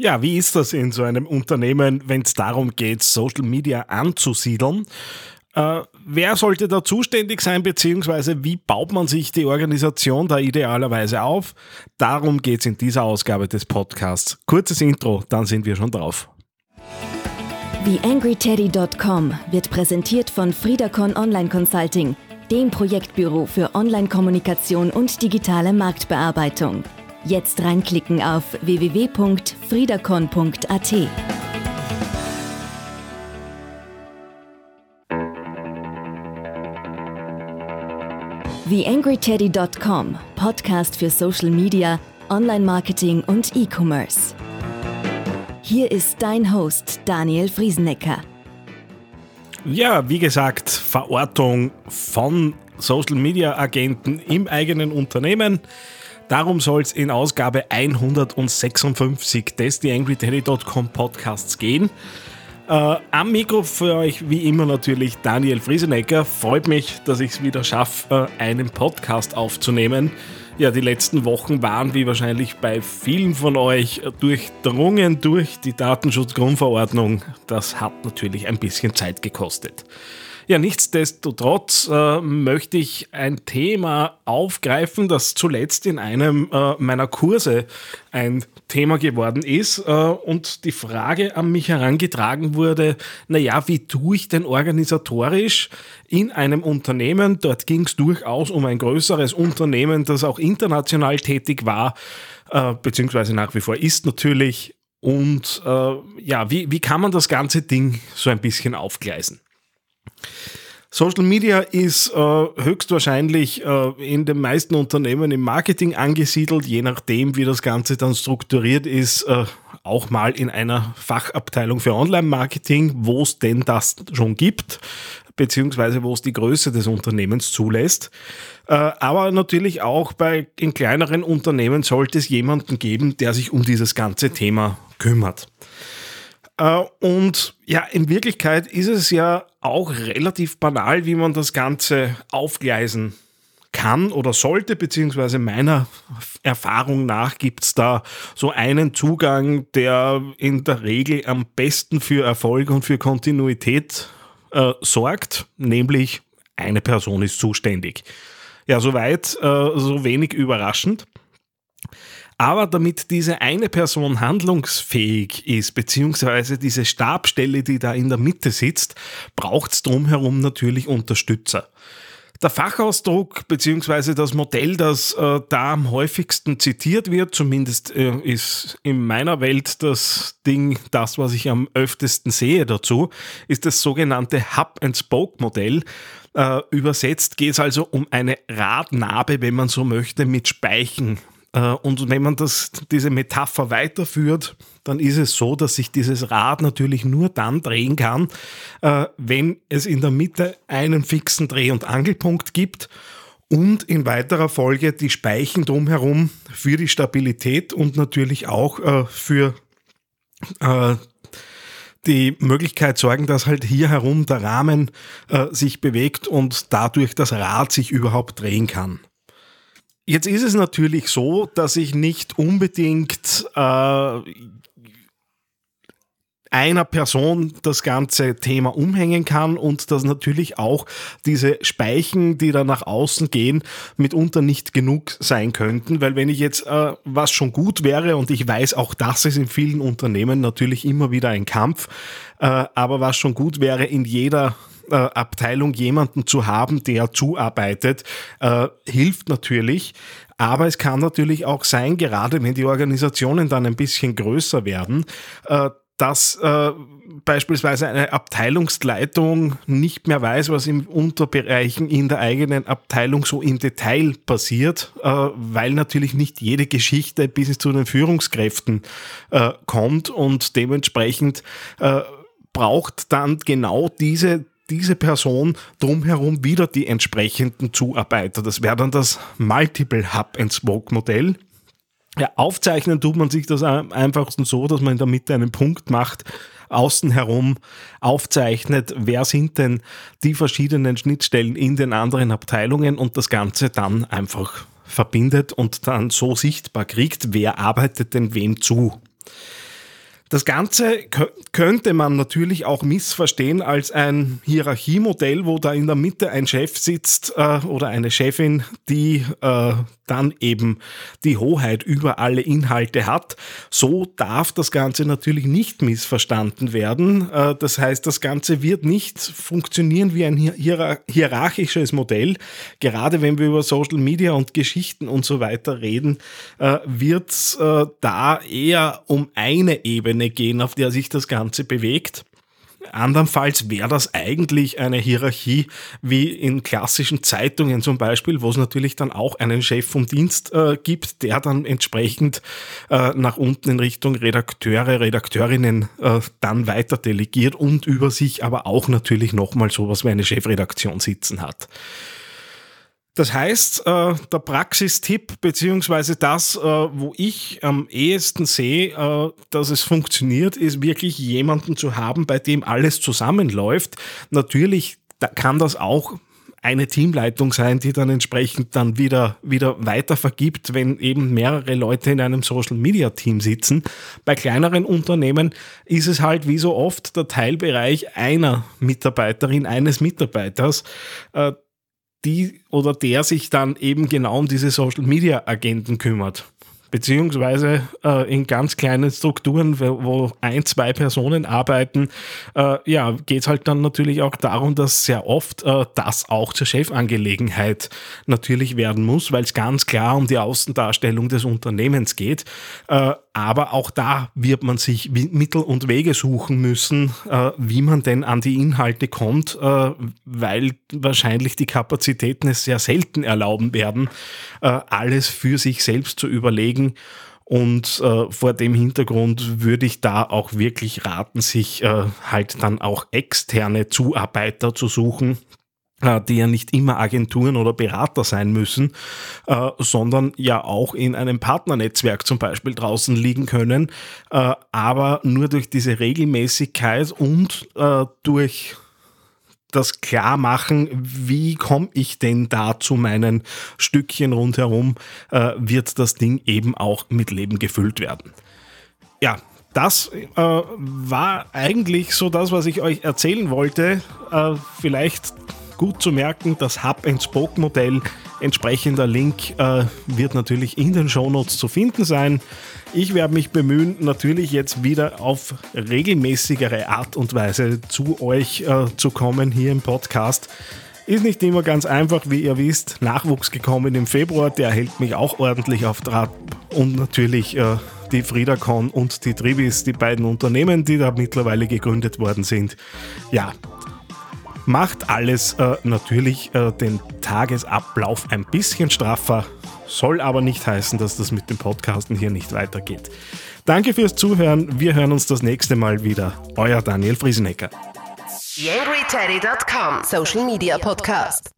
Ja, wie ist das in so einem Unternehmen, wenn es darum geht, Social Media anzusiedeln? Äh, wer sollte da zuständig sein, beziehungsweise wie baut man sich die Organisation da idealerweise auf? Darum geht es in dieser Ausgabe des Podcasts. Kurzes Intro, dann sind wir schon drauf. TheAngryTeddy.com wird präsentiert von Friedacon Online Consulting, dem Projektbüro für Online-Kommunikation und digitale Marktbearbeitung. Jetzt reinklicken auf www.friedacon.at. TheAngryTeddy.com, Podcast für Social Media, Online-Marketing und E-Commerce. Hier ist dein Host Daniel Friesenecker. Ja, wie gesagt, Verortung von Social Media Agenten im eigenen Unternehmen. Darum soll es in Ausgabe 156 des TheAngryTeddy.com Podcasts gehen. Äh, am Mikro für euch wie immer natürlich Daniel Friesenecker. Freut mich, dass ich es wieder schaffe, äh, einen Podcast aufzunehmen. Ja, die letzten Wochen waren wie wahrscheinlich bei vielen von euch durchdrungen durch die Datenschutzgrundverordnung. Das hat natürlich ein bisschen Zeit gekostet. Ja, nichtsdestotrotz äh, möchte ich ein Thema aufgreifen, das zuletzt in einem äh, meiner Kurse ein Thema geworden ist äh, und die Frage an mich herangetragen wurde, naja, wie tue ich denn organisatorisch in einem Unternehmen, dort ging es durchaus um ein größeres Unternehmen, das auch international tätig war, äh, beziehungsweise nach wie vor ist natürlich, und äh, ja, wie, wie kann man das ganze Ding so ein bisschen aufgleisen? Social Media ist äh, höchstwahrscheinlich äh, in den meisten Unternehmen im Marketing angesiedelt, je nachdem, wie das Ganze dann strukturiert ist, äh, auch mal in einer Fachabteilung für Online-Marketing, wo es denn das schon gibt, beziehungsweise wo es die Größe des Unternehmens zulässt. Äh, aber natürlich auch bei in kleineren Unternehmen sollte es jemanden geben, der sich um dieses ganze Thema kümmert. Äh, und ja, in Wirklichkeit ist es ja auch relativ banal, wie man das Ganze aufgleisen kann oder sollte, beziehungsweise meiner Erfahrung nach gibt es da so einen Zugang, der in der Regel am besten für Erfolg und für Kontinuität äh, sorgt, nämlich eine Person ist zuständig. Ja, soweit, äh, so wenig überraschend. Aber damit diese eine Person handlungsfähig ist, beziehungsweise diese Stabstelle, die da in der Mitte sitzt, braucht es drumherum natürlich Unterstützer. Der Fachausdruck beziehungsweise das Modell, das äh, da am häufigsten zitiert wird, zumindest äh, ist in meiner Welt das Ding, das, was ich am öftesten sehe dazu, ist das sogenannte Hub-and-Spoke-Modell. Äh, übersetzt geht es also um eine Radnabe, wenn man so möchte, mit Speichen und wenn man das, diese Metapher weiterführt, dann ist es so, dass sich dieses Rad natürlich nur dann drehen kann, äh, wenn es in der Mitte einen fixen Dreh- und Angelpunkt gibt und in weiterer Folge die Speichen drumherum für die Stabilität und natürlich auch äh, für die Möglichkeit sorgen, dass halt hier herum der Rahmen sich bewegt und dadurch das Rad sich überhaupt drehen kann. Jetzt ist es natürlich so, dass ich nicht unbedingt äh, einer Person das ganze Thema umhängen kann und dass natürlich auch diese Speichen, die da nach außen gehen, mitunter nicht genug sein könnten, weil wenn ich jetzt äh, was schon gut wäre und ich weiß auch, das ist in vielen Unternehmen natürlich immer wieder ein Kampf, äh, aber was schon gut wäre in jeder äh, Abteilung jemanden zu haben, der zuarbeitet, äh, hilft natürlich. Aber es kann natürlich auch sein, gerade wenn die Organisationen dann ein bisschen größer werden, äh, dass äh, beispielsweise eine Abteilungsleitung nicht mehr weiß, was im Unterbereichen in der eigenen Abteilung so im Detail passiert, äh, weil natürlich nicht jede Geschichte bis zu den Führungskräften äh, kommt und dementsprechend äh, braucht dann genau diese diese Person drumherum wieder die entsprechenden Zuarbeiter. Das wäre dann das Multiple Hub and Spoke Modell. Ja, aufzeichnen tut man sich das am einfachsten so, dass man in der Mitte einen Punkt macht, außen herum aufzeichnet, wer sind denn die verschiedenen Schnittstellen in den anderen Abteilungen und das Ganze dann einfach verbindet und dann so sichtbar kriegt, wer arbeitet denn wem zu. Das Ganze könnte man natürlich auch missverstehen als ein Hierarchiemodell, wo da in der Mitte ein Chef sitzt äh, oder eine Chefin, die äh, dann eben die Hoheit über alle Inhalte hat. So darf das Ganze natürlich nicht missverstanden werden. Äh, das heißt, das Ganze wird nicht funktionieren wie ein hierarchisches Modell. Gerade wenn wir über Social Media und Geschichten und so weiter reden, äh, wird es äh, da eher um eine Ebene gehen, auf der sich das Ganze bewegt. Andernfalls wäre das eigentlich eine Hierarchie wie in klassischen Zeitungen zum Beispiel, wo es natürlich dann auch einen Chef vom Dienst äh, gibt, der dann entsprechend äh, nach unten in Richtung Redakteure, Redakteurinnen äh, dann weiter delegiert und über sich aber auch natürlich nochmal sowas wie eine Chefredaktion sitzen hat. Das heißt, äh, der Praxistipp beziehungsweise das, äh, wo ich am ehesten sehe, äh, dass es funktioniert, ist wirklich jemanden zu haben, bei dem alles zusammenläuft. Natürlich kann das auch eine Teamleitung sein, die dann entsprechend dann wieder, wieder weiter vergibt, wenn eben mehrere Leute in einem Social Media Team sitzen. Bei kleineren Unternehmen ist es halt wie so oft der Teilbereich einer Mitarbeiterin, eines Mitarbeiters die oder der sich dann eben genau um diese Social Media Agenten kümmert beziehungsweise äh, in ganz kleinen Strukturen, wo ein, zwei Personen arbeiten, äh, ja, geht es halt dann natürlich auch darum, dass sehr oft äh, das auch zur Chefangelegenheit natürlich werden muss, weil es ganz klar um die Außendarstellung des Unternehmens geht. Äh, aber auch da wird man sich Mittel und Wege suchen müssen, äh, wie man denn an die Inhalte kommt, äh, weil wahrscheinlich die Kapazitäten es sehr selten erlauben werden, alles für sich selbst zu überlegen bewegen. Und äh, vor dem Hintergrund würde ich da auch wirklich raten, sich äh, halt dann auch externe Zuarbeiter zu suchen, äh, die ja nicht immer Agenturen oder Berater sein müssen, äh, sondern ja auch in einem Partnernetzwerk zum Beispiel draußen liegen können, äh, aber nur durch diese Regelmäßigkeit und äh, durch das klar machen, wie komme ich denn da zu meinen Stückchen rundherum, äh, wird das Ding eben auch mit Leben gefüllt werden. Ja, das äh, war eigentlich so das, was ich euch erzählen wollte. Äh, vielleicht gut zu merken, das Hub-and-Spoke-Modell, entsprechender Link äh, wird natürlich in den Shownotes zu finden sein. Ich werde mich bemühen, natürlich jetzt wieder auf regelmäßigere Art und Weise zu euch äh, zu kommen hier im Podcast. Ist nicht immer ganz einfach, wie ihr wisst. Nachwuchs gekommen im Februar, der hält mich auch ordentlich auf Draht. Und natürlich äh, die FridaCon und die Tribis, die beiden Unternehmen, die da mittlerweile gegründet worden sind. Ja, macht alles äh, natürlich äh, den Tagesablauf ein bisschen straffer. Soll aber nicht heißen, dass das mit dem Podcasten hier nicht weitergeht. Danke fürs Zuhören. Wir hören uns das nächste Mal wieder. Euer Daniel Friesenecker. YangryTeddy.com Social Media Podcast.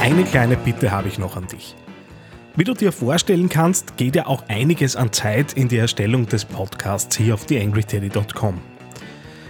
Eine kleine Bitte habe ich noch an dich. Wie du dir vorstellen kannst, geht ja auch einiges an Zeit in die Erstellung des Podcasts hier auf theangryteddy.com.